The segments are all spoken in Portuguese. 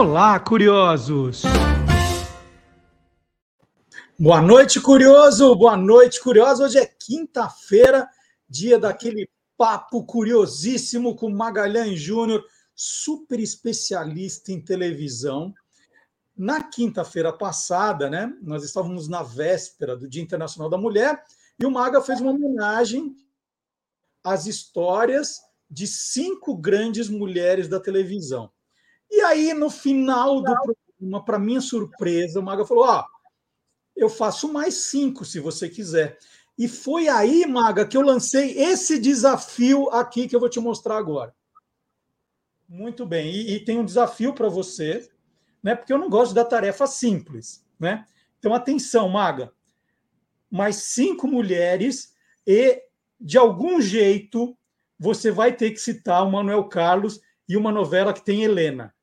Olá, curiosos! Boa noite, curioso! Boa noite, curioso! Hoje é quinta-feira, dia daquele papo curiosíssimo com Magalhães Júnior, super especialista em televisão. Na quinta-feira passada, né, nós estávamos na véspera do Dia Internacional da Mulher e o Maga fez uma homenagem às histórias de cinco grandes mulheres da televisão. E aí, no final do programa, para minha surpresa, o Maga falou: Ó, oh, eu faço mais cinco, se você quiser. E foi aí, Maga, que eu lancei esse desafio aqui que eu vou te mostrar agora. Muito bem. E, e tem um desafio para você, né? Porque eu não gosto da tarefa simples, né? Então, atenção, Maga. Mais cinco mulheres e, de algum jeito, você vai ter que citar o Manuel Carlos e uma novela que tem Helena.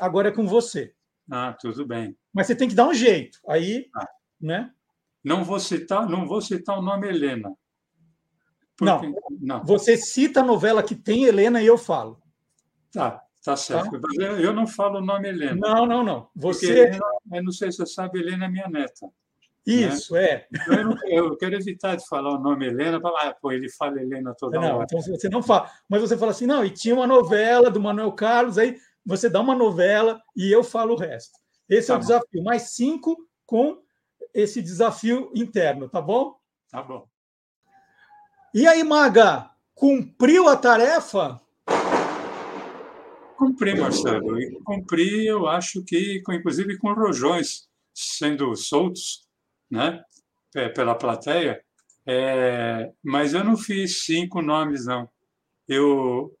Agora é com você. Ah, tudo bem. Mas você tem que dar um jeito. Aí, ah. né? Não vou citar, não vou citar o nome Helena. Porque... Não, não. Você cita a novela que tem Helena e eu falo. Tá, tá certo. Tá? Eu não falo o nome Helena. Não, não, não. Você. Helena, eu não sei se você sabe, Helena é minha neta. Isso, né? é. Então, eu, não, eu, quero evitar de falar o nome Helena, falar, ah, pô, ele fala Helena toda não, hora. Então você não fala. Mas você fala assim, não, e tinha uma novela do Manuel Carlos, aí você dá uma novela e eu falo o resto. Esse tá é o bom. desafio. Mais cinco com esse desafio interno, tá bom? Tá bom. E aí, Maga, cumpriu a tarefa? Cumpri, Marcelo. E cumpri, eu acho que, inclusive com rojões sendo soltos né, pela plateia, é, mas eu não fiz cinco nomes, não. Eu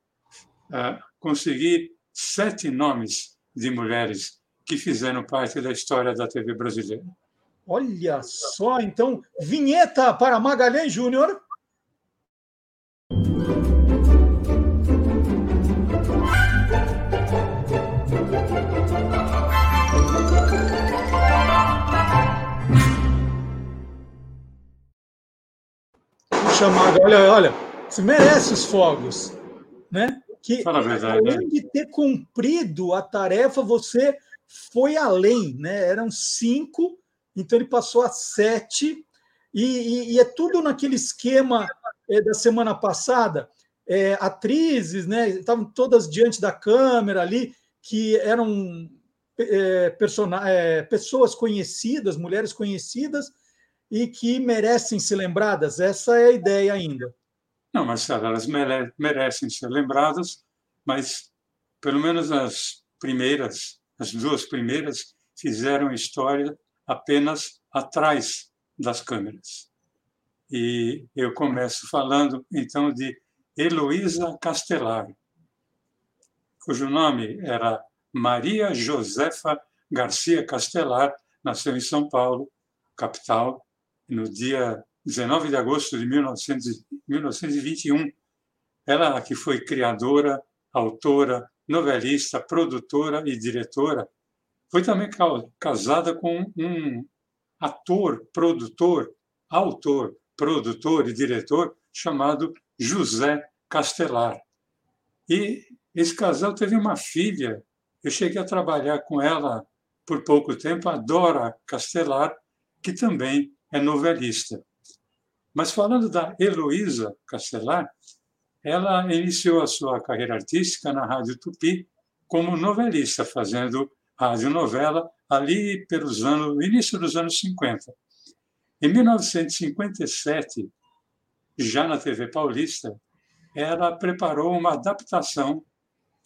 é, consegui sete nomes de mulheres que fizeram parte da história da TV brasileira. Olha só, então, vinheta para Magalhães Júnior. chamada. Olha, olha, você merece os fogos, né? Que além né? de ter cumprido a tarefa, você foi além, né? Eram cinco, então ele passou a sete, e, e, e é tudo naquele esquema é, da semana passada. É, atrizes, né? Estavam todas diante da câmera ali, que eram é, é pessoas conhecidas, mulheres conhecidas, e que merecem ser lembradas? Essa é a ideia ainda. Não, mas elas merecem ser lembradas, mas pelo menos as primeiras, as duas primeiras, fizeram história apenas atrás das câmeras. E eu começo falando então de Heloísa Castelar, cujo nome era Maria Josefa Garcia Castelar, nasceu em São Paulo, capital, no dia 19 de agosto de 1900, 1921. Ela que foi criadora, autora, novelista, produtora e diretora, foi também casada com um ator, produtor, autor, produtor e diretor chamado José Castelar. E esse casal teve uma filha. Eu cheguei a trabalhar com ela por pouco tempo, a Dora Castelar, que também é novelista. Mas falando da Heloísa Castelar, ela iniciou a sua carreira artística na Rádio Tupi como novelista, fazendo radionovela ali pelos anos, início dos anos 50. Em 1957, já na TV Paulista, ela preparou uma adaptação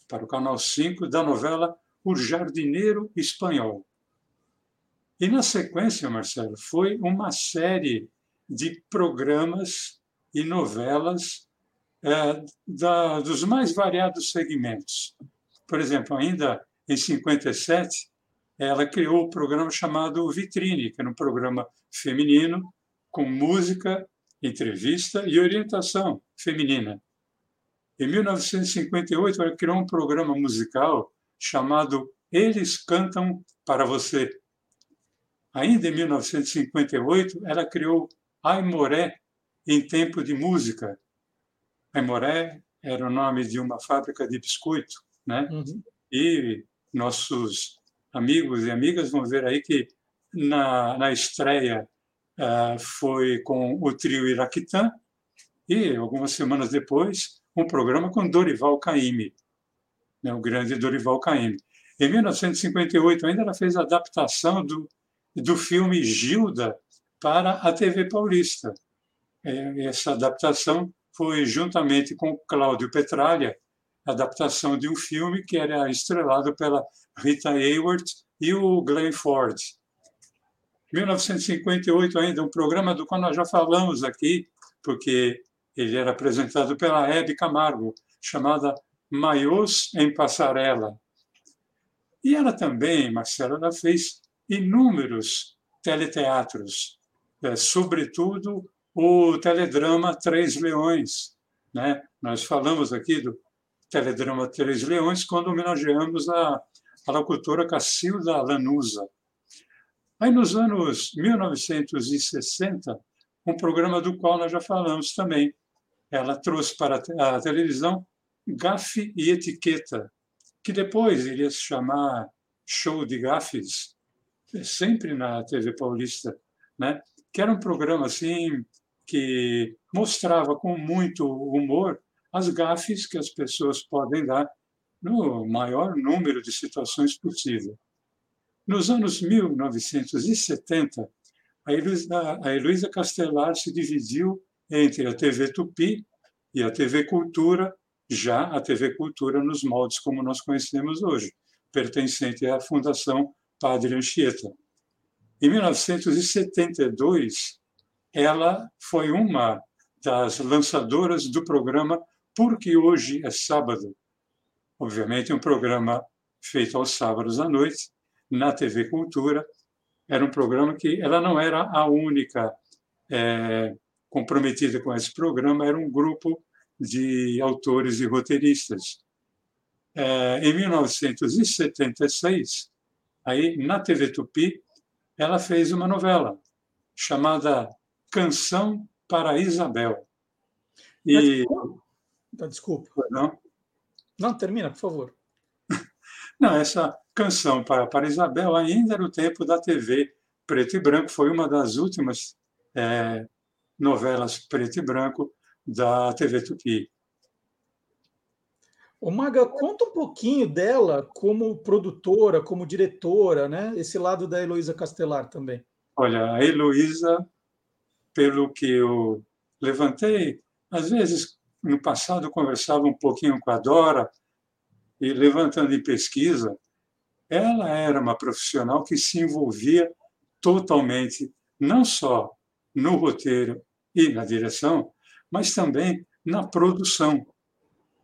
para o Canal 5 da novela O Jardineiro Espanhol. E, na sequência, Marcelo, foi uma série de programas e novelas é, da, dos mais variados segmentos. Por exemplo, ainda em 57, ela criou o um programa chamado Vitrine, que era um programa feminino com música, entrevista e orientação feminina. Em 1958, ela criou um programa musical chamado Eles Cantam para Você, Ainda em 1958, ela criou Aimoré em tempo de música. Aimoré era o nome de uma fábrica de biscoito, né? Uhum. E nossos amigos e amigas vão ver aí que na, na estreia uh, foi com o trio Iraquitã e, algumas semanas depois, um programa com Dorival Caymmi, né, o grande Dorival Caymmi. Em 1958, ainda ela fez a adaptação do, do filme Gilda para a TV Paulista. É, essa adaptação foi juntamente com Cláudio Petralha, adaptação de um filme que era estrelado pela Rita Hayworth e o Glenn Ford. 1958 ainda, um programa do qual nós já falamos aqui, porque ele era apresentado pela Hebe Camargo, chamada Maiôs em Passarela. E ela também, Marcela, ela fez inúmeros teleteatros, é, sobretudo o teledrama Três Leões. Né? Nós falamos aqui do teledrama Três Leões quando homenageamos a, a locutora Cacilda Lanusa. Aí, nos anos 1960, um programa do qual nós já falamos também. Ela trouxe para a televisão Gafe e Etiqueta, que depois iria se chamar Show de Gafes, sempre na TV Paulista, né? Que era um programa assim que mostrava com muito humor as gafes que as pessoas podem dar no maior número de situações possível. Nos anos 1970, a Heloísa, Castelar se dividiu entre a TV Tupi e a TV Cultura, já a TV Cultura nos moldes como nós conhecemos hoje, pertencente à Fundação Padre Anchieta. Em 1972, ela foi uma das lançadoras do programa Porque Hoje é Sábado. Obviamente, um programa feito aos sábados à noite, na TV Cultura. Era um programa que ela não era a única é, comprometida com esse programa, era um grupo de autores e roteiristas. É, em 1976, aí na TV Tupi, ela fez uma novela chamada Canção para Isabel. E... Desculpa. Não? Não, termina, por favor. Não, essa canção para, para Isabel ainda era o tempo da TV preto e branco, foi uma das últimas é, novelas preto e branco da TV Tupi. O Maga, conta um pouquinho dela como produtora, como diretora, né? Esse lado da Heloísa Castelar também. Olha, a Heloísa, pelo que eu levantei, às vezes no passado conversava um pouquinho com a Dora, e levantando em pesquisa, ela era uma profissional que se envolvia totalmente, não só no roteiro e na direção, mas também na produção.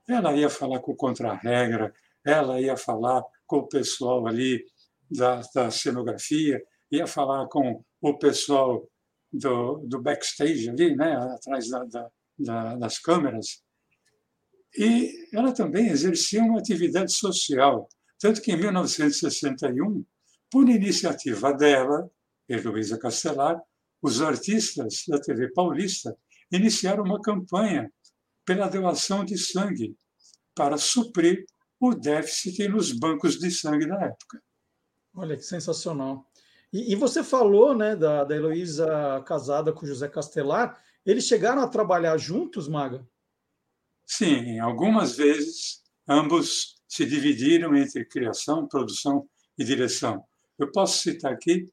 Ela ia falar com o contra-regra, ela ia falar com o pessoal ali da, da cenografia, ia falar com o pessoal do, do backstage ali, né, atrás da, da, das câmeras. E ela também exercia uma atividade social, tanto que em 1961, por iniciativa dela, Heloísa Castelar, os artistas da TV Paulista iniciaram uma campanha pela doação de sangue para suprir o déficit nos bancos de sangue da época. Olha que sensacional. E, e você falou né, da, da Heloísa casada com José Castelar. Eles chegaram a trabalhar juntos, Maga? Sim, algumas vezes ambos se dividiram entre criação, produção e direção. Eu posso citar aqui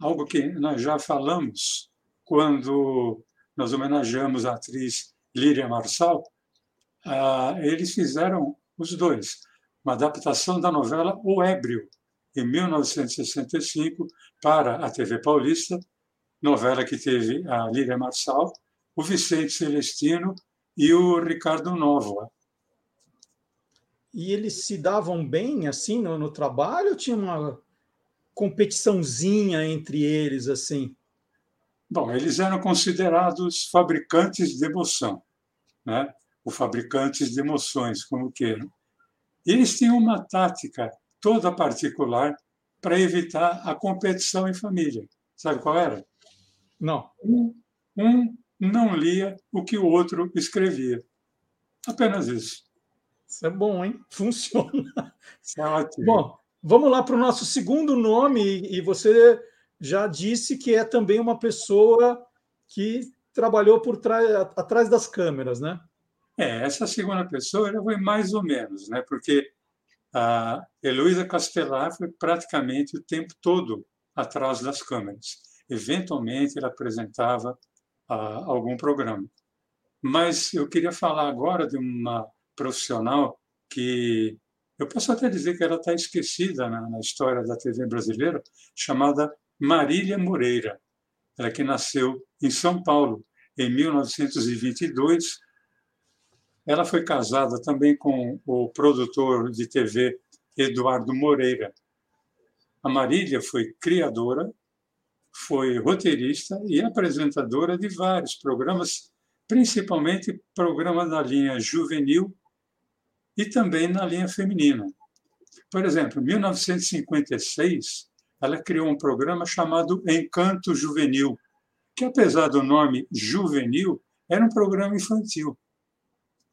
algo que nós já falamos quando nós homenageamos a atriz Líria Marçal. Ah, eles fizeram os dois uma adaptação da novela O Ébrio, em 1965, para a TV Paulista, novela que teve a Líria Marçal, o Vicente Celestino e o Ricardo Nova. E eles se davam bem assim no, no trabalho ou tinha uma competiçãozinha entre eles assim? Bom, eles eram considerados fabricantes de emoção, né? Ou fabricantes de emoções, como queiram. E eles tinham uma tática toda particular para evitar a competição em família. Sabe qual era? Não. Um, um não lia o que o outro escrevia. Apenas isso. Isso é bom, hein? Funciona. Isso é ótimo. Bom, vamos lá para o nosso segundo nome, e você já disse que é também uma pessoa que trabalhou por trás, atrás das câmeras, né? É, essa segunda pessoa foi mais ou menos, né? Porque a Heloísa Castelar foi praticamente o tempo todo atrás das câmeras. Eventualmente, ela apresentava ah, algum programa. Mas eu queria falar agora de uma profissional que eu posso até dizer que ela está esquecida na, na, história da TV brasileira, chamada Marília Moreira. Ela que nasceu em São Paulo em 1922. Ela foi casada também com o produtor de TV Eduardo Moreira. A Marília foi criadora, foi roteirista e apresentadora de vários programas principalmente programa da linha juvenil e também na linha feminina. Por exemplo, em 1956, ela criou um programa chamado Encanto Juvenil, que, apesar do nome juvenil, era um programa infantil.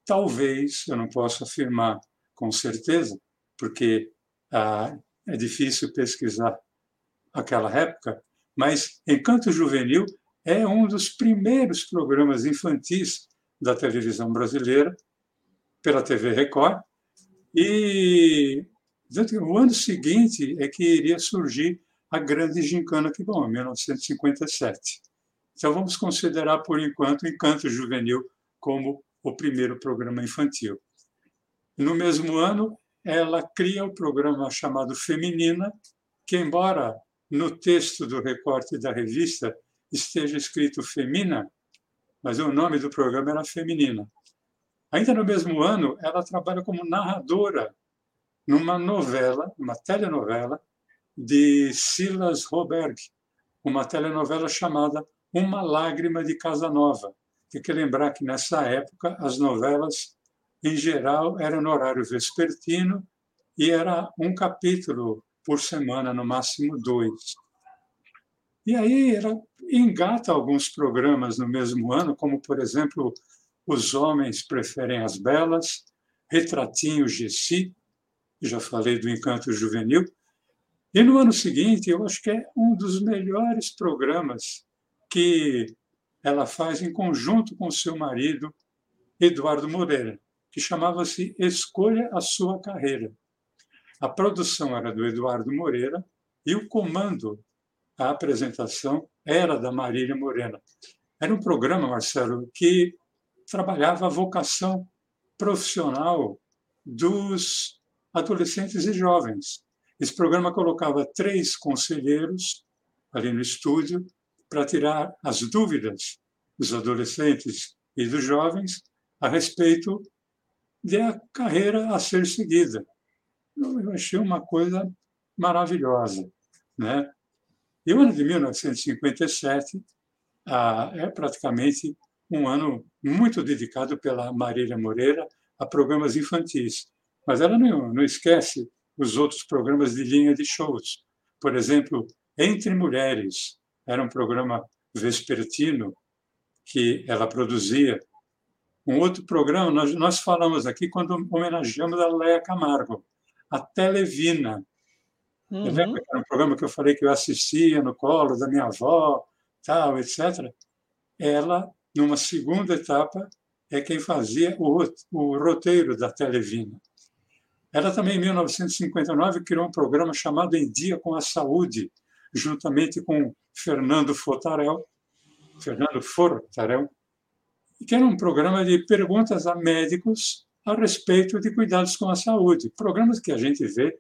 Talvez, eu não posso afirmar com certeza, porque ah, é difícil pesquisar aquela época, mas Encanto Juvenil é um dos primeiros programas infantis da televisão brasileira, pela TV Record, e o ano seguinte é que iria surgir a grande gincana que bom, em 1957. Então vamos considerar por enquanto Encanto Juvenil como o primeiro programa infantil. No mesmo ano, ela cria o programa chamado Feminina, que embora no texto do recorte da revista esteja escrito Femina, mas o nome do programa era Feminina. Ainda no mesmo ano, ela trabalha como narradora numa novela, uma telenovela de Silas Roberg, uma telenovela chamada Uma Lágrima de Casanova. Tem que lembrar que nessa época as novelas, em geral, eram no horário vespertino e era um capítulo por semana, no máximo dois. E aí ela engata alguns programas no mesmo ano, como, por exemplo, Os Homens Preferem as Belas, Retratinho Gessi, já falei do Encanto Juvenil. E no ano seguinte, eu acho que é um dos melhores programas que ela faz em conjunto com seu marido, Eduardo Moreira, que chamava-se Escolha a Sua Carreira. A produção era do Eduardo Moreira e o comando a apresentação era da Marília Morena. Era um programa, Marcelo, que trabalhava a vocação profissional dos adolescentes e jovens. Esse programa colocava três conselheiros ali no estúdio para tirar as dúvidas dos adolescentes e dos jovens a respeito da carreira a ser seguida. Eu achei uma coisa maravilhosa, né? E o ano de 1957 ah, é praticamente um ano muito dedicado pela Marília Moreira a programas infantis. Mas ela não, não esquece os outros programas de linha de shows. Por exemplo, Entre Mulheres, era um programa vespertino que ela produzia. Um outro programa, nós, nós falamos aqui quando homenageamos a Leia Camargo, a Televina, Uhum. Lembra que era um programa que eu falei que eu assistia no colo da minha avó, tal, etc. Ela, numa segunda etapa, é quem fazia o, o roteiro da Televina. Ela também, em 1959, criou um programa chamado Em Dia com a Saúde, juntamente com Fernando Fotarel, Fernando Fortarel, que era um programa de perguntas a médicos a respeito de cuidados com a saúde. Programas que a gente vê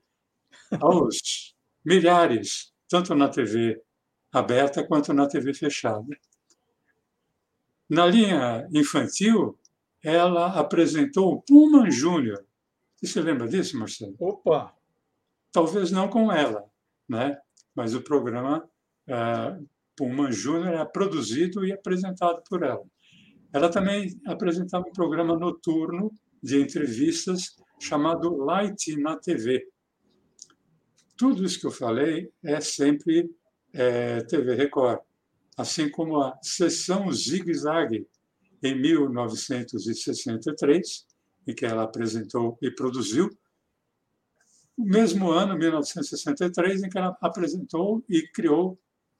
aos milhares, tanto na TV aberta quanto na TV fechada. Na linha infantil, ela apresentou o Pullman Júnior. Você lembra disso, Marcelo? Opa! Talvez não com ela, né? mas o programa uh, Pullman Júnior é produzido e apresentado por ela. Ela também apresentava um programa noturno de entrevistas chamado Light na TV, tudo isso que eu falei é sempre é, TV Record, assim como a Sessão Zig Zag, em 1963, em que ela apresentou e produziu, o mesmo ano, 1963, em que ela apresentou e criou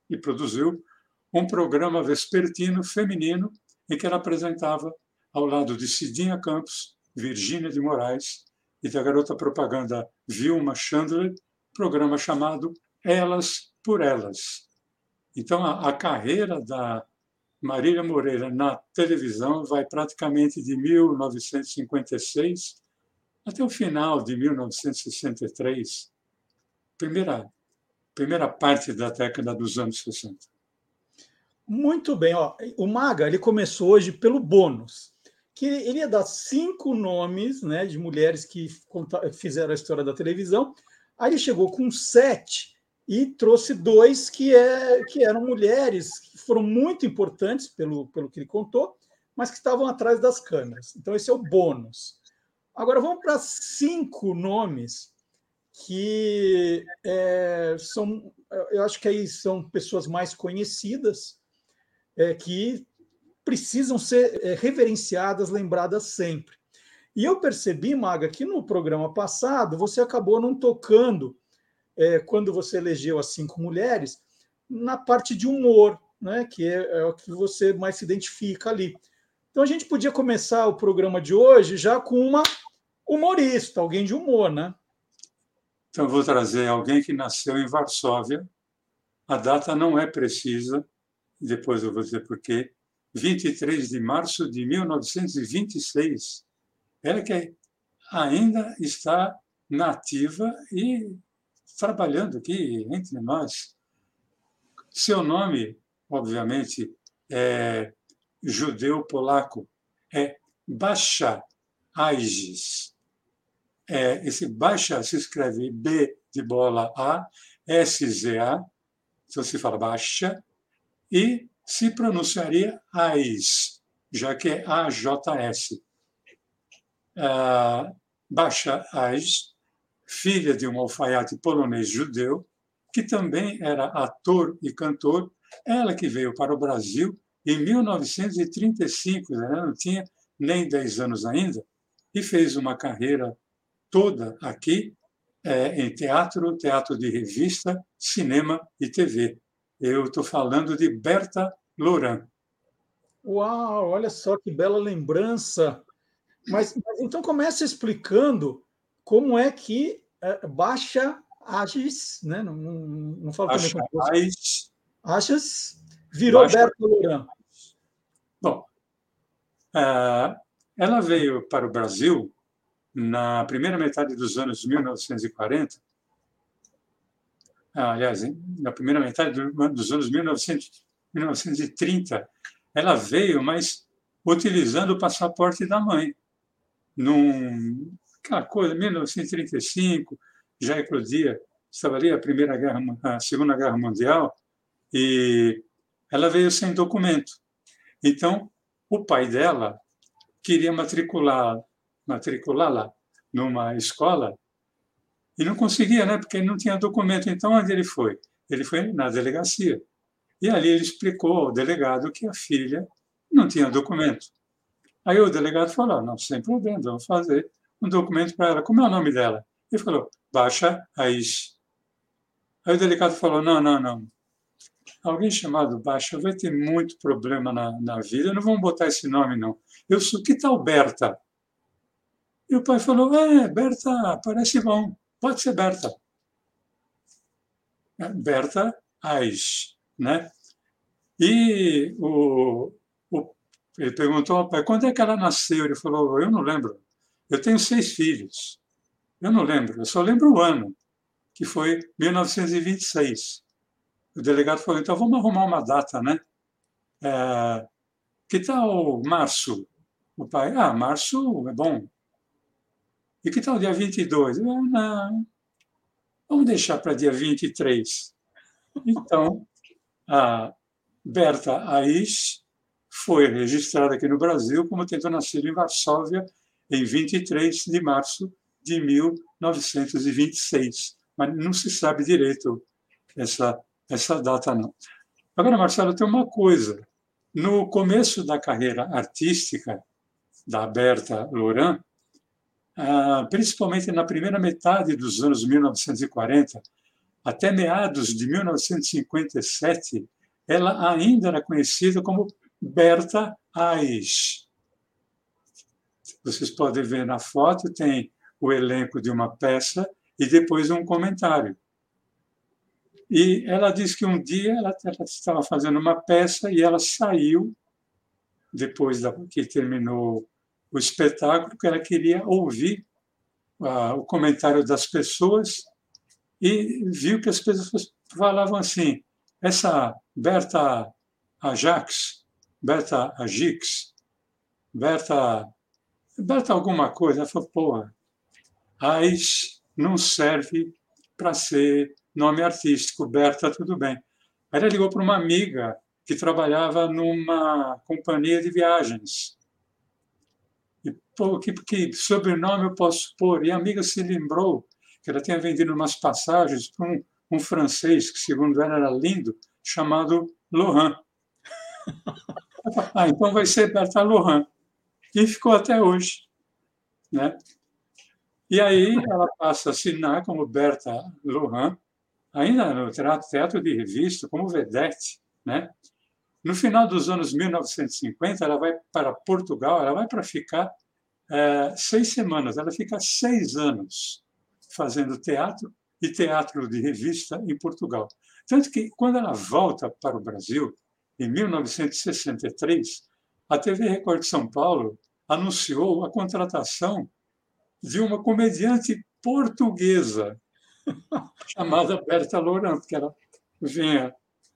e produziu um programa vespertino feminino em que ela apresentava ao lado de Cidinha Campos, Virgínia de Moraes e da garota propaganda Vilma Chandler, programa chamado Elas por Elas. Então, a, a carreira da Marília Moreira na televisão vai praticamente de 1956 até o final de 1963, primeira, primeira parte da década dos anos 60. Muito bem. Ó. O Maga ele começou hoje pelo bônus, que ele ia dar cinco nomes né, de mulheres que fizeram a história da televisão. Aí ele chegou com sete e trouxe dois que, é, que eram mulheres que foram muito importantes pelo, pelo que ele contou, mas que estavam atrás das câmeras. Então, esse é o bônus. Agora vamos para cinco nomes que é, são, eu acho que aí são pessoas mais conhecidas, é, que precisam ser é, reverenciadas, lembradas sempre. E eu percebi, Maga, que no programa passado você acabou não tocando, é, quando você elegeu as cinco mulheres, na parte de humor, né, que é, é o que você mais se identifica ali. Então a gente podia começar o programa de hoje já com uma humorista, alguém de humor, né? Então, vou trazer alguém que nasceu em Varsóvia. A data não é precisa, depois eu vou dizer por quê. 23 de março de 1926. Ela que ainda está nativa e trabalhando aqui entre nós. Seu nome, obviamente, é judeu polaco, é Basha Aigis é, esse baixa se escreve B de bola A, S, A, então se fala baixa, e se pronunciaria AIS, já que é AJS. Ah, baixa AIS, filha de um alfaiate polonês judeu, que também era ator e cantor, ela que veio para o Brasil em 1935, ela não tinha nem 10 anos ainda, e fez uma carreira toda aqui é, em teatro, teatro de revista, cinema e TV. Eu estou falando de Berta Loran. Uau, olha só que bela lembrança. Mas, mas então comece explicando como é que Baixa Agis, né? não, não, não falo Baixa também Agis virou Baixa Berta Loran. Bom, uh, ela veio para o Brasil na primeira metade dos anos 1940, ah, aliás, na primeira metade dos anos 1900, 1930, ela veio, mas utilizando o passaporte da mãe. Num, aquela coisa, 1935, já eclodia, estava ali a primeira guerra, a segunda guerra mundial, e ela veio sem documento. Então, o pai dela queria matricular matriculá-la numa escola e não conseguia, né? Porque não tinha documento. Então, onde ele foi? Ele foi na delegacia. E ali ele explicou ao delegado que a filha não tinha documento. Aí o delegado falou: não, sem problema, vamos fazer um documento para ela. Como é o nome dela? Ele falou: Baixa Aish. Aí o delegado falou: não, não, não. Alguém chamado Baixa vai ter muito problema na, na vida, não vamos botar esse nome, não. Eu sou, que tal Berta? E o pai falou: É, Berta, parece bom, pode ser Berta. É, Berta Ais, né? E o, o, ele perguntou ao pai: quando é que ela nasceu? Ele falou: Eu não lembro. Eu tenho seis filhos. Eu não lembro, eu só lembro o ano, que foi 1926. O delegado falou: então vamos arrumar uma data, né? É, que tal março? O pai: Ah, março é bom. E que tal dia 22? Eu, não, vamos deixar para dia 23. Então, a Berta Aish foi registrada aqui no Brasil como tendo nascido em Varsóvia em 23 de março de 1926. Mas não se sabe direito essa, essa data, não. Agora, Marcelo, tem uma coisa. No começo da carreira artística da Berta Loran, ah, principalmente na primeira metade dos anos 1940, até meados de 1957, ela ainda era conhecida como Berta Ais. Vocês podem ver na foto, tem o elenco de uma peça e depois um comentário. E ela diz que um dia ela, ela estava fazendo uma peça e ela saiu, depois da, que terminou o espetáculo, porque ela queria ouvir uh, o comentário das pessoas e viu que as pessoas falavam assim: essa Berta Ajax, Berta Agix, Berta, Berta alguma coisa. Falou: pô, Ais não serve para ser nome artístico, Berta, tudo bem. Aí ela ligou para uma amiga que trabalhava numa companhia de viagens. E, pô, que, que sobrenome eu posso pôr? E a amiga se lembrou que ela tinha vendido umas passagens para um, um francês, que segundo ela era lindo, chamado Lohan. ah, então vai ser Berta Lohan. E ficou até hoje. Né? E aí ela passa a assinar como Berta Lohan, ainda no teatro de revista, como vedete. Né? No final dos anos 1950, ela vai para Portugal, ela vai para ficar é, seis semanas, ela fica seis anos fazendo teatro e teatro de revista em Portugal. Tanto que, quando ela volta para o Brasil, em 1963, a TV Record de São Paulo anunciou a contratação de uma comediante portuguesa chamada Berta Laurent, que ela vinha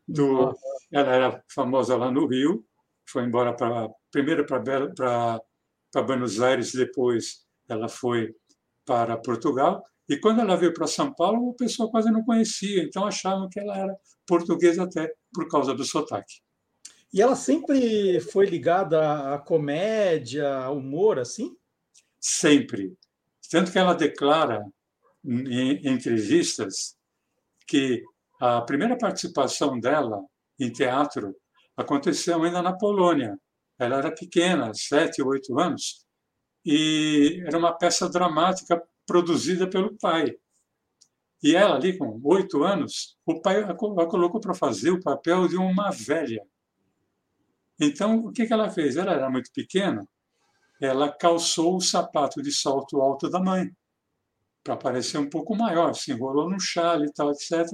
do. Ela era famosa lá no Rio, foi embora para primeiro para Buenos Aires, depois ela foi para Portugal. E quando ela veio para São Paulo, o pessoal quase não conhecia, então achavam que ela era portuguesa até por causa do sotaque. E ela sempre foi ligada à comédia, ao humor, assim? Sempre. Tanto que ela declara em entrevistas que a primeira participação dela em teatro aconteceu ainda na Polônia. Ela era pequena, sete, oito anos, e era uma peça dramática produzida pelo pai. E ela, ali com oito anos, o pai a colocou para fazer o papel de uma velha. Então, o que ela fez? Ela era muito pequena, ela calçou o sapato de salto alto da mãe para parecer um pouco maior, se enrolou no chale e tal, etc.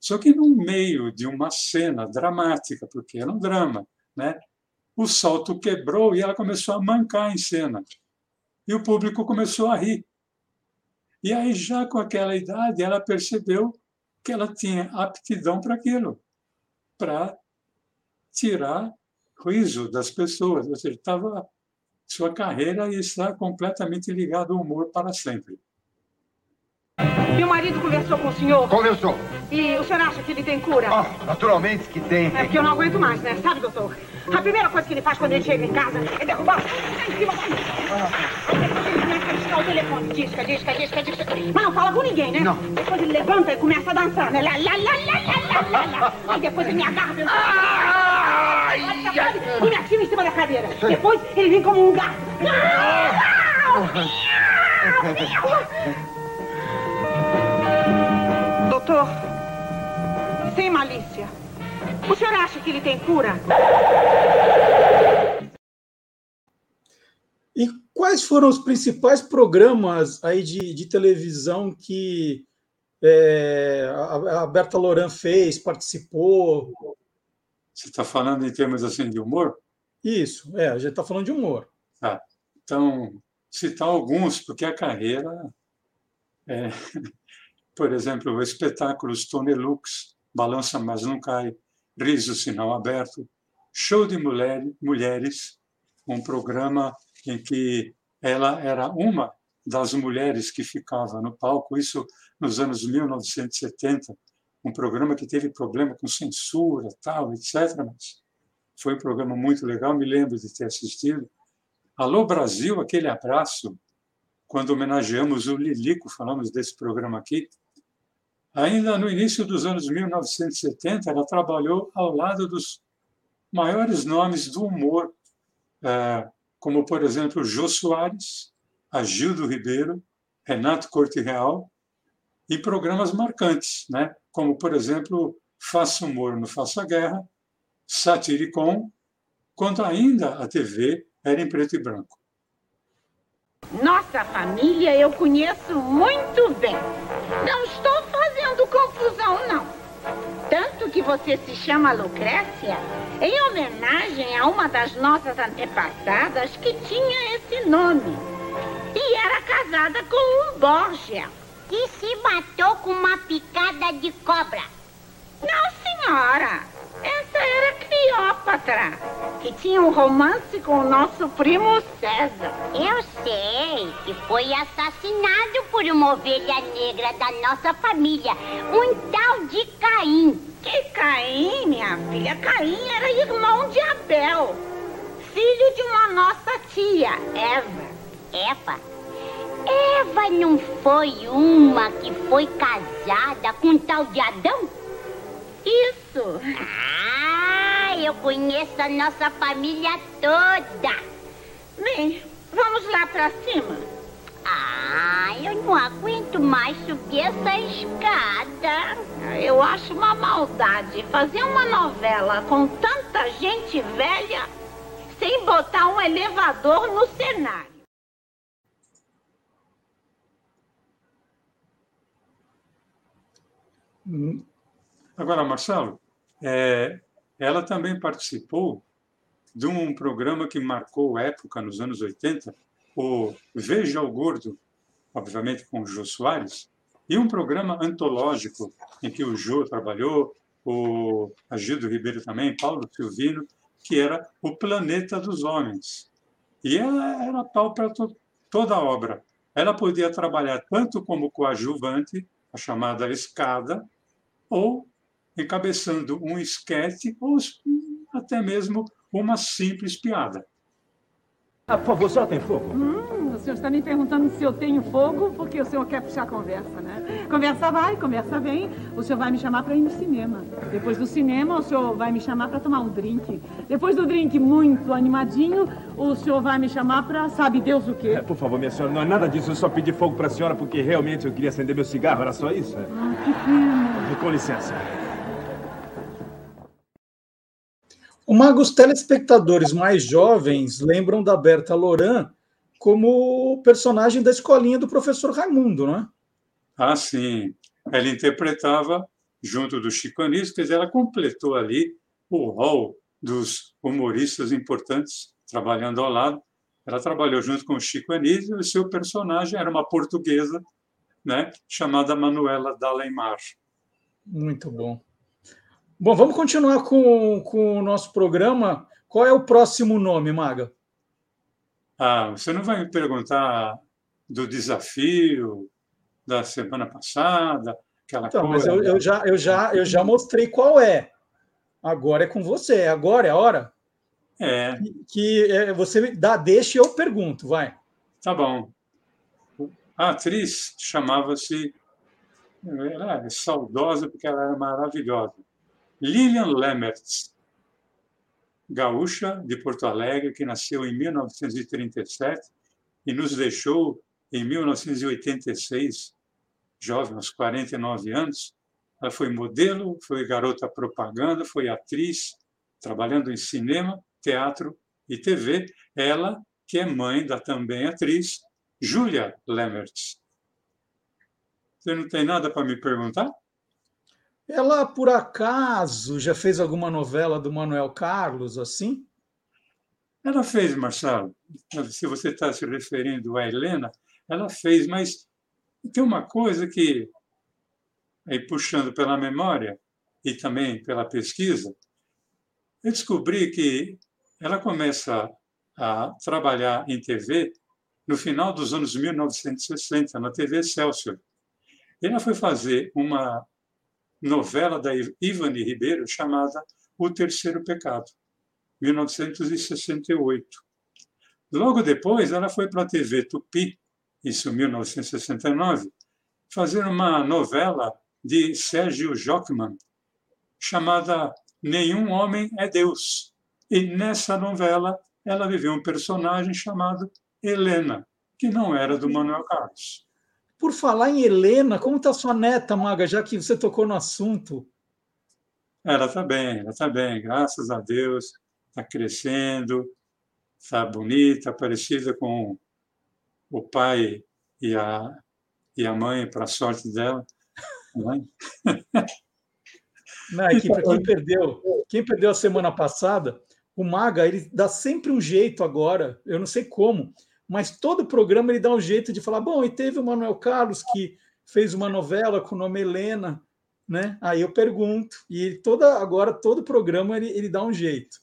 Só que no meio de uma cena dramática, porque era um drama, né? o salto quebrou e ela começou a mancar em cena. E o público começou a rir. E aí, já com aquela idade, ela percebeu que ela tinha aptidão para aquilo, para tirar riso das pessoas. Ou seja, estava, sua carreira está completamente ligada ao humor para sempre. Meu marido conversou com o senhor? Conversou. E o senhor acha que ele tem cura? Ah, naturalmente que tem. É porque eu não aguento mais, né? Sabe, doutor? A primeira coisa que ele faz quando ele chega em casa é derrubar em cima da o telefone, disca, disca, disca, disca. Mas não fala com ninguém, né? Não. Depois ele levanta e começa a dançar, né? Lá, lá, lá, lá, lá, lá, lá. Aí depois ele me agarra pelo... Ai, e me ativa em cima da cadeira. Depois ele vem como um gato. Doutor, sem malícia, o senhor acha que ele tem cura? E quais foram os principais programas aí de, de televisão que é, a, a Berta Loran fez, participou? Você está falando em termos assim de humor? Isso, é, a gente está falando de humor. Tá. Então, citar alguns, porque a carreira é, por exemplo, o espetáculo Stone Lux, Balança Mas Não Cai, Riso Sinal Aberto, Show de mulher, Mulheres, um programa em que ela era uma das mulheres que ficava no palco, isso nos anos 1970, um programa que teve problema com censura, tal, etc. Mas foi um programa muito legal, me lembro de ter assistido. Alô Brasil, aquele abraço, quando homenageamos o Lilico, falamos desse programa aqui, Ainda no início dos anos 1970, ela trabalhou ao lado dos maiores nomes do humor, é, como, por exemplo, Jô Soares, Agildo Ribeiro, Renato Corte Real, e programas marcantes, né? como, por exemplo, Faça Humor no Faça Guerra, Satiricon, quando ainda a TV era em preto e branco. Nossa família eu conheço muito bem. Não estou fazendo confusão, não. Tanto que você se chama Lucrécia em homenagem a uma das nossas antepassadas que tinha esse nome. E era casada com um Borgia. E se matou com uma picada de cobra. Não, senhora. Essa era Cleópatra, que tinha um romance com o nosso primo César. Eu sei que foi assassinado por uma ovelha negra da nossa família, um tal de Caim. Que Caim, minha filha? Caim era irmão de Abel, filho de uma nossa tia, Eva. Eva? Eva não foi uma que foi casada com um tal de Adão? Isso. Ah, eu conheço a nossa família toda. Bem, vamos lá pra cima. Ah, eu não aguento mais subir essa escada. Eu acho uma maldade fazer uma novela com tanta gente velha sem botar um elevador no cenário. Hum. Agora, Marcelo, é, ela também participou de um programa que marcou época nos anos 80, o Veja o Gordo, obviamente com o Jô Soares, e um programa antológico em que o Jô trabalhou, o Agildo Ribeiro também, Paulo Silvino, que era O Planeta dos Homens. E ela era pau para to toda a obra. Ela podia trabalhar tanto como coadjuvante, a chamada escada, ou encabeçando um esquete ou até mesmo uma simples piada. Ah, por favor, só tem fogo. Hum, o senhor está me perguntando se eu tenho fogo, porque o senhor quer puxar a conversa, né? Conversa vai, conversa vem. O senhor vai me chamar para ir no cinema. Depois do cinema, o senhor vai me chamar para tomar um drink. Depois do drink muito animadinho, o senhor vai me chamar para sabe Deus o quê. É, por favor, minha senhora, não é nada disso. Eu só pedi fogo para a senhora porque realmente eu queria acender meu cigarro. Era só isso? Ah, que pena. Com licença. O Mago, os telespectadores mais jovens lembram da Berta Loran como personagem da escolinha do professor Raimundo, não é? Ah, sim. Ela interpretava junto do Chico Anísio, quer dizer, ela completou ali o rol dos humoristas importantes trabalhando ao lado. Ela trabalhou junto com o Chico Anísio e seu personagem era uma portuguesa, né, chamada Manuela Dalemar. Muito bom. Bom, vamos continuar com, com o nosso programa. Qual é o próximo nome, Maga? Ah, você não vai me perguntar do desafio da semana passada, aquela então, coisa. Mas eu, eu, já, eu, já, eu já mostrei qual é. Agora é com você. Agora é a hora. É. Que, que é, você dá, deixa e eu pergunto, vai. Tá bom. A atriz chamava-se. Ela é saudosa porque ela era maravilhosa. Lilian Lemertz, gaúcha de Porto Alegre, que nasceu em 1937 e nos deixou em 1986, jovem, aos 49 anos. Ela foi modelo, foi garota propaganda, foi atriz, trabalhando em cinema, teatro e TV. Ela, que é mãe da também atriz Julia Lemertz. Você não tem nada para me perguntar? Ela, por acaso, já fez alguma novela do Manuel Carlos assim? Ela fez, Marcelo. Se você está se referindo a Helena, ela fez, mas tem uma coisa que, aí puxando pela memória e também pela pesquisa, eu descobri que ela começa a trabalhar em TV no final dos anos 1960, na TV Excelsior. Ela foi fazer uma novela da Ivani Ribeiro chamada O Terceiro Pecado, 1968. Logo depois, ela foi para a TV Tupi, isso 1969, fazer uma novela de Sérgio Jockman chamada Nenhum Homem é Deus. E nessa novela ela viveu um personagem chamado Helena. que não era do Manuel Carlos. Por falar em Helena, como está sua neta, Maga, já que você tocou no assunto? Ela está bem, ela está bem, graças a Deus, está crescendo, está bonita, parecida com o pai e a, e a mãe, para a sorte dela. Não, é que para quem perdeu, quem perdeu a semana passada, o Maga ele dá sempre um jeito agora, eu não sei como, mas todo programa ele dá um jeito de falar, bom, e teve o Manuel Carlos que fez uma novela com o nome Helena, né? Aí eu pergunto, e toda agora todo programa ele, ele dá um jeito.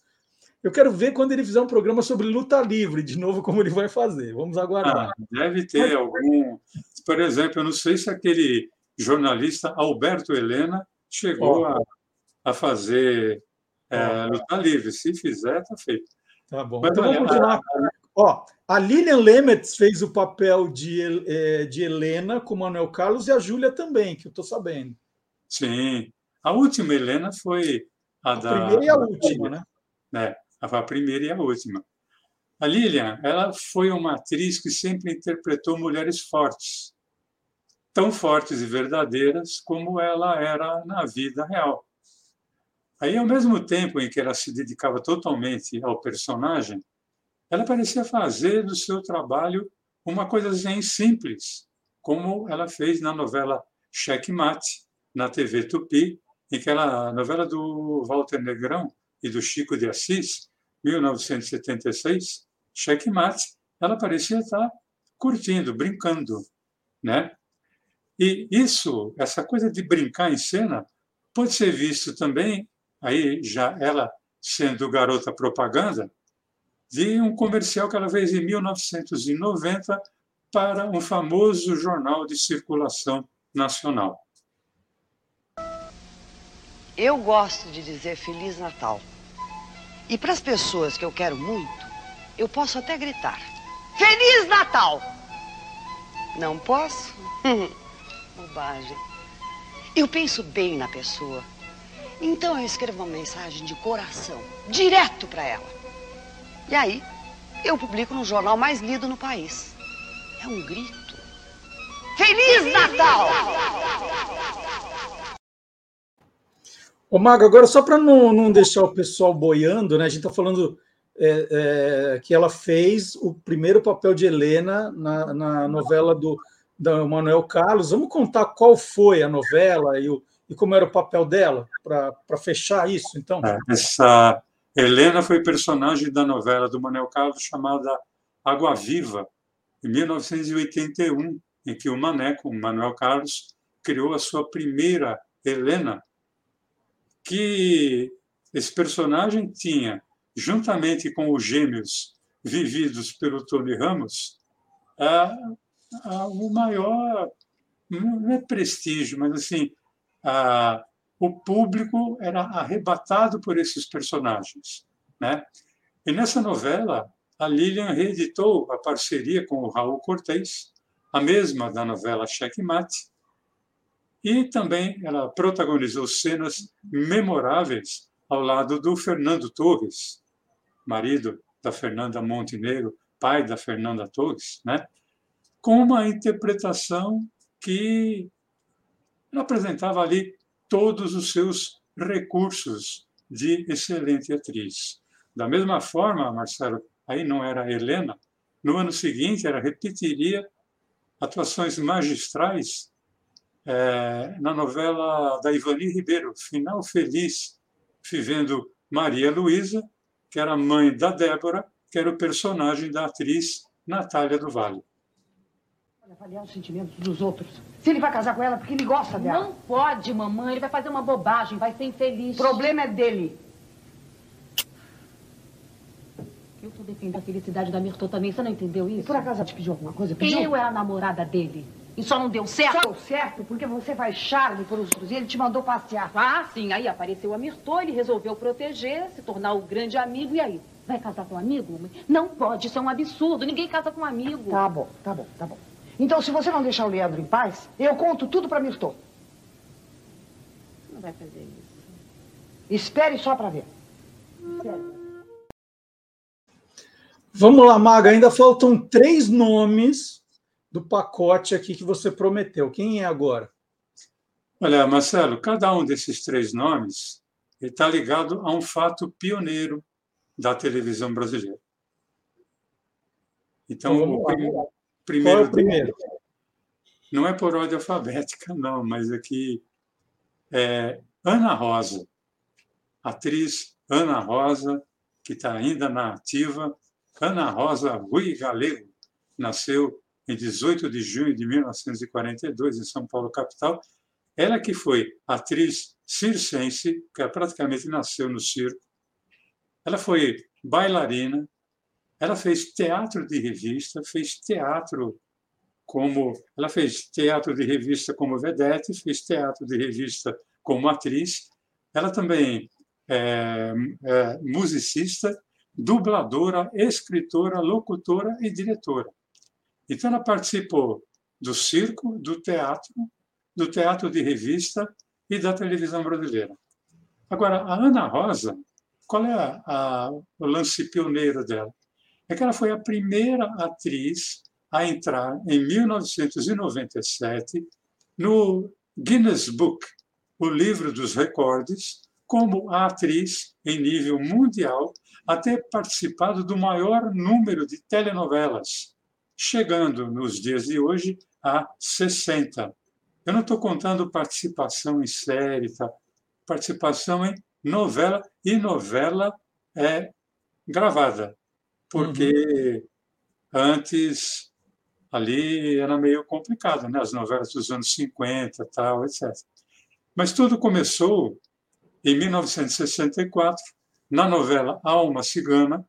Eu quero ver quando ele fizer um programa sobre luta livre, de novo, como ele vai fazer. Vamos aguardar. Ah, deve ter algum. Por exemplo, eu não sei se aquele jornalista Alberto Helena chegou oh. a, a fazer oh. é, luta livre. Se fizer, está feito. Tá bom. Mas, então vamos continuar. Ó, a Lilian Lemetz fez o papel de, é, de Helena com o Manuel Carlos e a Júlia também, que eu estou sabendo. Sim. A última Helena foi a, a da. A primeira e a última, né? É, a primeira e a última. A Lilian, ela foi uma atriz que sempre interpretou mulheres fortes, tão fortes e verdadeiras como ela era na vida real. Aí, ao mesmo tempo em que ela se dedicava totalmente ao personagem, ela parecia fazer do seu trabalho uma coisa assim simples, como ela fez na novela Checkmate, na TV Tupi, em que ela, novela do Walter Negrão e do Chico de Assis, 1976, Checkmate, ela parecia estar curtindo, brincando, né? E isso, essa coisa de brincar em cena, pode ser visto também, aí já ela sendo garota propaganda, de um comercial que ela fez em 1990 para um famoso jornal de circulação nacional. Eu gosto de dizer Feliz Natal. E para as pessoas que eu quero muito, eu posso até gritar: Feliz Natal! Não posso? Bobagem. Eu penso bem na pessoa. Então eu escrevo uma mensagem de coração, direto para ela. E aí, eu publico no jornal mais lido no país. É um grito. Feliz Natal! Ô, Mago, agora só para não, não deixar o pessoal boiando, né? A gente está falando é, é, que ela fez o primeiro papel de Helena na, na novela do, do Manuel Carlos. Vamos contar qual foi a novela e, o, e como era o papel dela, para fechar isso, então? É, essa Helena foi personagem da novela do Manuel Carlos chamada Água Viva, em 1981, em que o Maneco, o Manuel Carlos, criou a sua primeira Helena, que esse personagem tinha, juntamente com os gêmeos vividos pelo Tony Ramos, a, a, o maior, não é prestígio, mas assim, a, o público era arrebatado por esses personagens. Né? E nessa novela, a Lilian reeditou a parceria com o Raul Cortez, a mesma da novela Checkmate, e também ela protagonizou cenas memoráveis ao lado do Fernando Torres, marido da Fernanda Montenegro, pai da Fernanda Torres, né? com uma interpretação que apresentava ali todos os seus recursos de excelente atriz. Da mesma forma, Marcelo, aí não era Helena, no ano seguinte ela repetiria atuações magistrais é, na novela da Ivani Ribeiro, Final Feliz, vivendo Maria Luísa, que era mãe da Débora, que era o personagem da atriz Natália do Vale. Avaliar os sentimentos dos outros. Se ele vai casar com ela porque ele gosta dela. Não pode, mamãe. Ele vai fazer uma bobagem, vai ser infeliz. O problema é dele. Eu tô defendendo a felicidade da Mirtô também. Você não entendeu isso? E por acaso ela te pediu alguma coisa? Pediu? Eu era a namorada dele. E só não deu certo? Só deu certo porque você faz charme por os outros e ele te mandou passear. Ah, sim. Aí apareceu a Mirtô, ele resolveu proteger, se tornar o grande amigo. E aí? Vai casar com um amigo? Não pode, isso é um absurdo. Ninguém casa com um amigo. Tá bom, tá bom, tá bom. Então, se você não deixar o Leandro em paz, eu conto tudo pra Mirtô. Não vai fazer isso. Espere só pra ver. Vamos lá, Maga, ainda faltam três nomes do pacote aqui que você prometeu. Quem é agora? Olha, Marcelo, cada um desses três nomes está ligado a um fato pioneiro da televisão brasileira. Então, então o primeiro, Qual é o primeiro? não é por ordem alfabética, não, mas aqui é Ana Rosa, atriz Ana Rosa, que está ainda na ativa, Ana Rosa Rui Galego nasceu em 18 de junho de 1942 em São Paulo, capital. Ela que foi atriz circense, que praticamente nasceu no circo. Ela foi bailarina, ela fez teatro de revista, fez teatro como ela fez teatro de revista como vedete, fez teatro de revista como atriz. Ela também é, é musicista dubladora, escritora, locutora e diretora. Então, ela participou do circo, do teatro, do teatro de revista e da televisão brasileira. Agora, a Ana Rosa, qual é a, a, o lance pioneiro dela? É que ela foi a primeira atriz a entrar, em 1997, no Guinness Book, o livro dos recordes, como a atriz em nível mundial a ter participado do maior número de telenovelas, chegando nos dias de hoje a 60. Eu não estou contando participação em série, tá? participação em novela, e novela é gravada, porque uhum. antes ali era meio complicado, né? as novelas dos anos 50, tal, etc. Mas tudo começou em 1964, na novela Alma Cigana,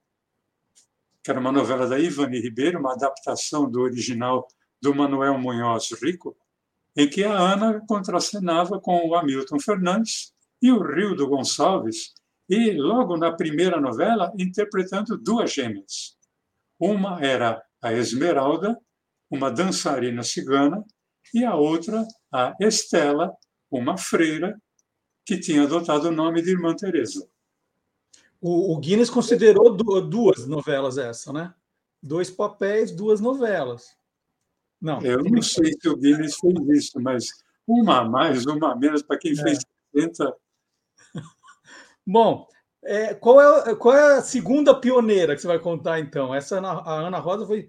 que era uma novela da Ivani Ribeiro, uma adaptação do original do Manuel Munhoz Rico, em que a Ana contracenava com o Hamilton Fernandes e o Rildo Gonçalves, e logo na primeira novela interpretando duas gêmeas. Uma era a Esmeralda, uma dançarina cigana, e a outra, a Estela, uma freira que tinha adotado o nome de Irmã Teresa. O, o Guinness considerou duas novelas essa, né? Dois papéis, duas novelas. Não. Eu não sei se o Guinness fez isso, mas uma a mais, uma a menos para quem é. fez 60. Bom, é, qual, é, qual é a segunda pioneira que você vai contar, então? Essa a Ana Rosa foi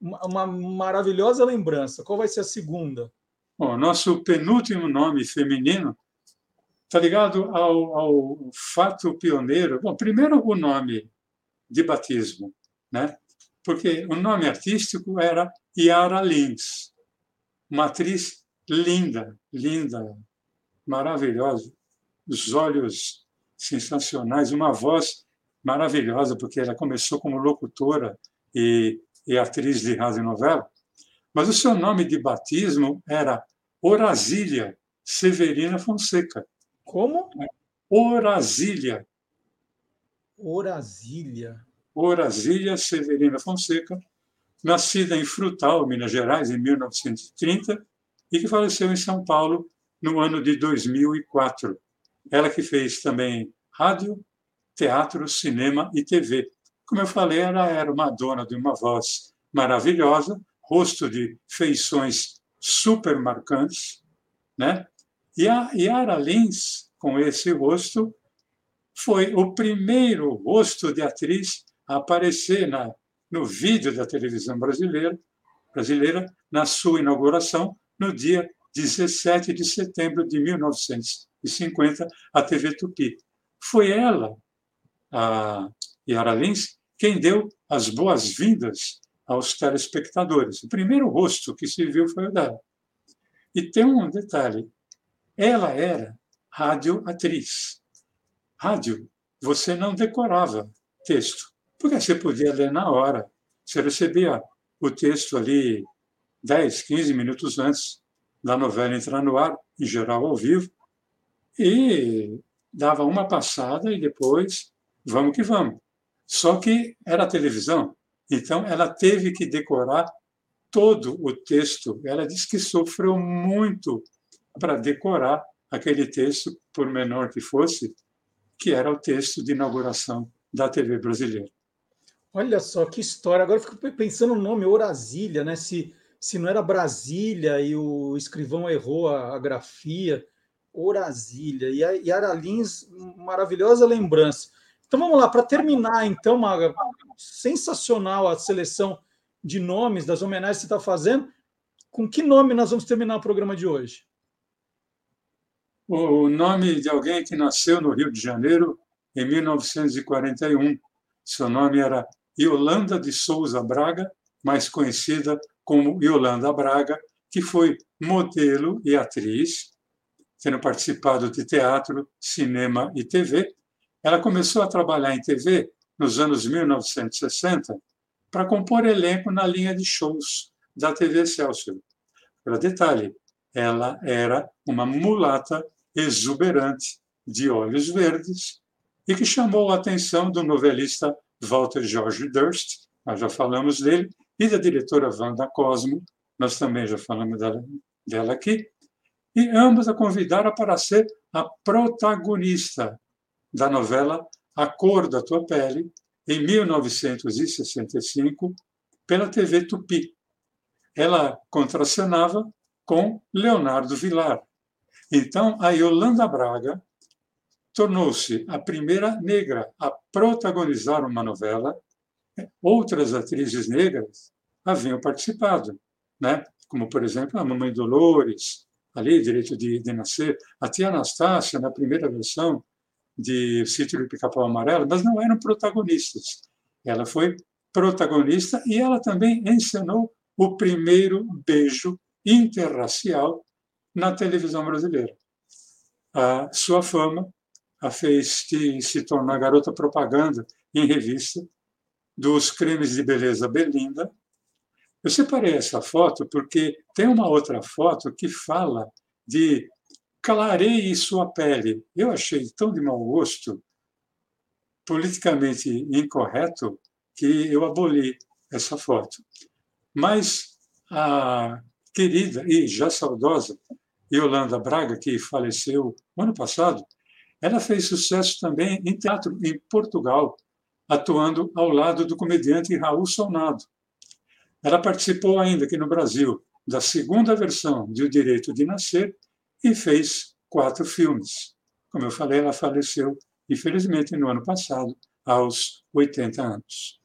uma, maravilhosa lembrança. Qual vai ser a segunda? Bom, nosso penúltimo nome feminino está ligado ao, ao fato pioneiro. Bom, primeiro o nome de batismo, né? porque o nome artístico era Yara Lins, uma atriz linda, linda, maravilhosa, os olhos sensacionais, uma voz maravilhosa, porque ela começou como locutora e, e atriz de rádio novela, mas o seu nome de batismo era Orasília Severina Fonseca. Como? Orasília. Orasília. Orasília Severina Fonseca, nascida em Frutal, Minas Gerais, em 1930, e que faleceu em São Paulo no ano de 2004. Ela que fez também rádio, teatro, cinema e TV. Como eu falei, ela era uma dona de uma voz maravilhosa, rosto de feições super marcantes, né? E a Yara Lins, com esse rosto, foi o primeiro rosto de atriz a aparecer na, no vídeo da televisão brasileira, brasileira na sua inauguração, no dia 17 de setembro de 1950, a TV Tupi. Foi ela, a Yara Lins, quem deu as boas-vindas aos telespectadores. O primeiro rosto que se viu foi o dela. E tem um detalhe: ela era radioatriz. Rádio, você não decorava texto, porque você podia ler na hora. Você recebia o texto ali 10, 15 minutos antes da novela entrar no ar, em geral ao vivo, e dava uma passada e depois vamos que vamos. Só que era televisão, então ela teve que decorar todo o texto. Ela disse que sofreu muito para decorar aquele texto, por menor que fosse, que era o texto de inauguração da TV brasileira. Olha só que história. Agora eu fico pensando no nome Orasília, né? Se, se não era Brasília e o escrivão errou a, a grafia. Orasília. E, Aralins, maravilhosa lembrança. Então vamos lá, para terminar, então, Maga, sensacional a seleção de nomes das homenagens que você está fazendo. Com que nome nós vamos terminar o programa de hoje? O nome de alguém que nasceu no Rio de Janeiro em 1941. Seu nome era Yolanda de Souza Braga, mais conhecida como Yolanda Braga, que foi modelo e atriz, tendo participado de teatro, cinema e TV. Ela começou a trabalhar em TV nos anos 1960 para compor elenco na linha de shows da TV Excelsior. Para detalhe, ela era uma mulata exuberante, de olhos verdes, e que chamou a atenção do novelista Walter George Durst, nós já falamos dele, e da diretora Wanda Cosmo, nós também já falamos dela aqui, e ambos a convidaram para ser a protagonista da novela A Cor da Tua Pele, em 1965, pela TV Tupi. Ela contracenava com Leonardo Vilar. Então, a Yolanda Braga tornou-se a primeira negra a protagonizar uma novela. Outras atrizes negras haviam participado, né? como, por exemplo, a Mamãe Dolores, ali, Direito de, de Nascer, a tia Anastácia, na primeira versão de Sítio do Pica-Pau Amarelo, mas não eram protagonistas. Ela foi protagonista e ela também encenou o primeiro beijo interracial na televisão brasileira. A sua fama a fez se tornar garota propaganda em revista dos cremes de beleza Belinda. Eu separei essa foto porque tem uma outra foto que fala de clareie sua pele. Eu achei tão de mau gosto, politicamente incorreto, que eu aboli essa foto. Mas a querida e já saudosa Yolanda Braga, que faleceu ano passado, ela fez sucesso também em teatro em Portugal, atuando ao lado do comediante Raul Solnado. Ela participou ainda aqui no Brasil da segunda versão de O Direito de Nascer e fez quatro filmes. Como eu falei, ela faleceu, infelizmente, no ano passado, aos 80 anos.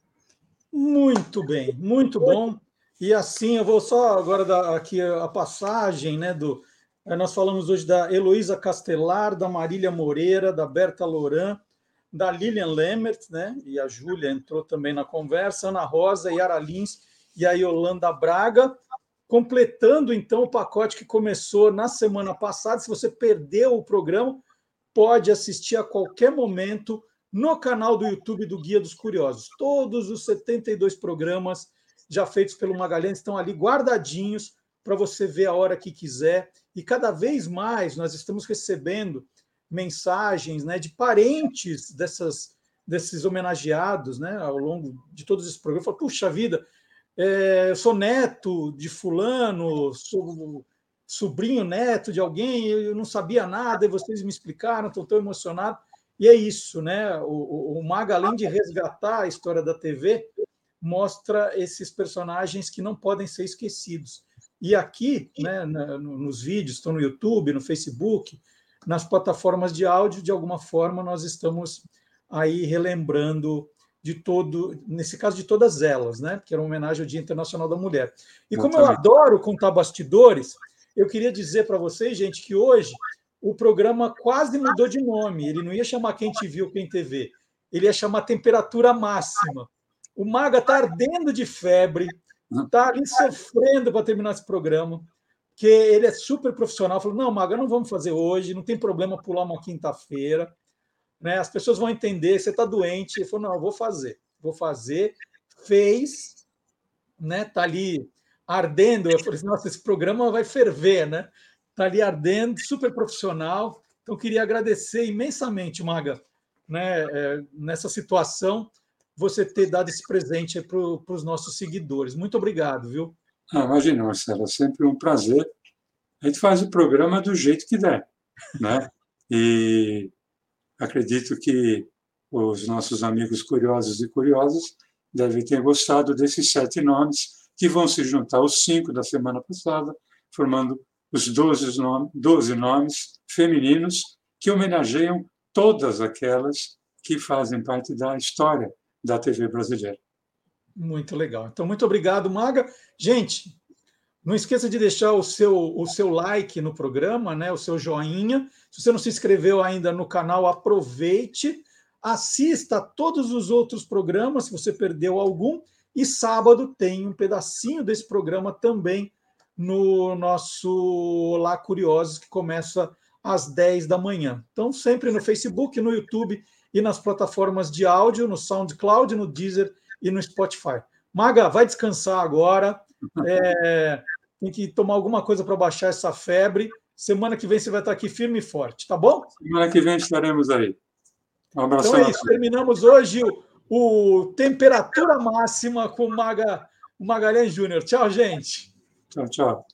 Muito bem, muito bom. E assim, eu vou só agora dar aqui a passagem né, do, nós falamos hoje da Heloísa Castelar, da Marília Moreira, da Berta Loran, da Lilian Lemert, né? E a Júlia entrou também na conversa, Ana Rosa, Yara Lins e a Yolanda Braga, completando então o pacote que começou na semana passada. Se você perdeu o programa, pode assistir a qualquer momento no canal do YouTube do Guia dos Curiosos. Todos os 72 programas já feitos pelo Magalhães estão ali guardadinhos para você ver a hora que quiser. E cada vez mais nós estamos recebendo mensagens né, de parentes dessas, desses homenageados né, ao longo de todos esses programas. Puxa vida, é, eu sou neto de fulano, sou sobrinho neto de alguém, eu não sabia nada, e vocês me explicaram, estou tão emocionado. E é isso, né? O, o, Maga, além de resgatar a história da TV, mostra esses personagens que não podem ser esquecidos. E aqui, né, nos vídeos, estão no YouTube, no Facebook, nas plataformas de áudio, de alguma forma, nós estamos aí relembrando de todo, nesse caso, de todas elas, né? Que era uma homenagem ao Dia Internacional da Mulher. E como eu adoro contar bastidores, eu queria dizer para vocês, gente, que hoje o programa quase mudou de nome. Ele não ia chamar Quem Te Viu, Quem TV. Ele ia chamar Temperatura Máxima. O Maga está ardendo de febre, está ali sofrendo para terminar esse programa, que ele é super profissional. Falou: não, Maga, não vamos fazer hoje, não tem problema pular uma quinta-feira. Né? As pessoas vão entender, você está doente. Ele falou: não, eu vou fazer, vou fazer. Fez, né? Está ali ardendo. Eu falei: nossa, esse programa vai ferver, né? Está ali ardendo, super profissional. Então, queria agradecer imensamente, Maga, né, é, nessa situação você ter dado esse presente para os nossos seguidores. Muito obrigado, viu? Ah, imagina, Marcelo, é sempre um prazer. A gente faz o programa do jeito que der, né? E acredito que os nossos amigos curiosos e curiosas deve ter gostado desses sete nomes, que vão se juntar aos cinco da semana passada, formando os 12 nomes, 12 nomes femininos que homenageiam todas aquelas que fazem parte da história da TV brasileira. Muito legal. Então, muito obrigado, Maga. Gente, não esqueça de deixar o seu, o seu like no programa, né? o seu joinha. Se você não se inscreveu ainda no canal, aproveite, assista a todos os outros programas, se você perdeu algum. E sábado tem um pedacinho desse programa também no nosso Lá Curiosos, que começa às 10 da manhã. Então, sempre no Facebook, no YouTube e nas plataformas de áudio, no SoundCloud, no Deezer e no Spotify. Maga, vai descansar agora. É, tem que tomar alguma coisa para baixar essa febre. Semana que vem você vai estar aqui firme e forte, tá bom? Semana que vem estaremos aí. Um abraço. Então é isso, terminamos hoje o, o Temperatura Máxima com o, Maga, o Magalhães Júnior. Tchau, gente. Tchau, tchau.